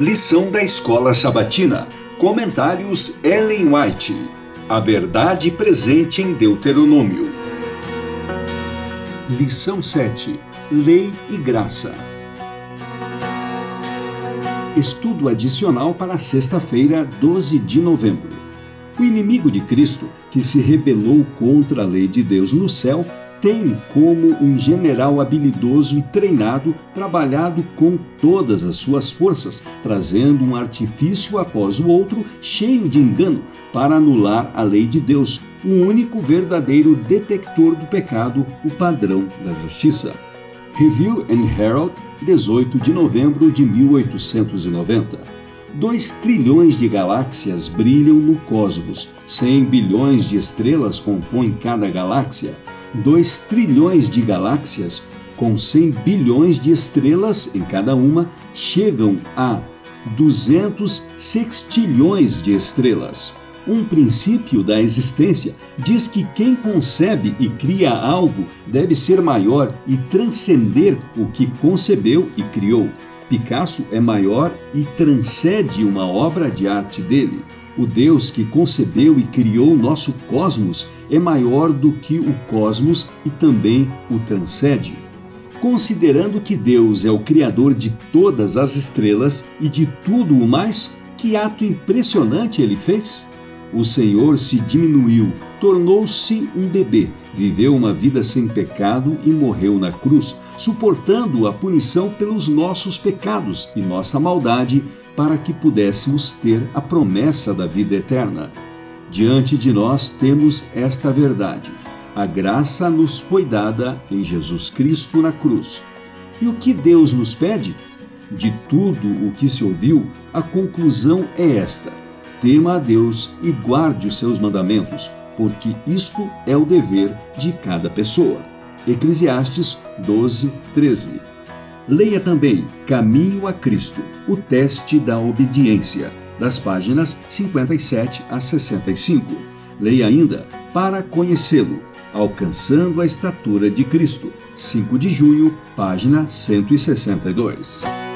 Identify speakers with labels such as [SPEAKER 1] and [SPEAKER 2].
[SPEAKER 1] Lição da Escola Sabatina. Comentários Ellen White. A verdade presente em Deuteronômio. Lição 7. Lei e graça. Estudo adicional para sexta-feira, 12 de novembro. O inimigo de Cristo, que se rebelou contra a lei de Deus no céu, tem como um general habilidoso e treinado trabalhado com todas as suas forças, trazendo um artifício após o outro, cheio de engano, para anular a lei de Deus, o único verdadeiro detector do pecado, o padrão da justiça. Review and Herald, 18 de novembro de 1890. 2 trilhões de galáxias brilham no cosmos, 100 bilhões de estrelas compõem cada galáxia. 2 trilhões de galáxias, com 100 bilhões de estrelas em cada uma, chegam a 200 sextilhões de estrelas. Um princípio da existência diz que quem concebe e cria algo deve ser maior e transcender o que concebeu e criou. Picasso é maior e transcende uma obra de arte dele. O Deus que concebeu e criou nosso cosmos é maior do que o cosmos e também o transcende. Considerando que Deus é o Criador de todas as estrelas e de tudo o mais, que ato impressionante ele fez! O Senhor se diminuiu, tornou-se um bebê, viveu uma vida sem pecado e morreu na cruz, suportando a punição pelos nossos pecados e nossa maldade, para que pudéssemos ter a promessa da vida eterna. Diante de nós temos esta verdade. A graça nos foi dada em Jesus Cristo na cruz. E o que Deus nos pede? De tudo o que se ouviu, a conclusão é esta: tema a Deus e guarde os seus mandamentos, porque isto é o dever de cada pessoa. Eclesiastes 12, 13. Leia também Caminho a Cristo, o teste da obediência, das páginas 57 a 65. Leia ainda Para Conhecê-lo, Alcançando a Estatura de Cristo, 5 de junho, página 162.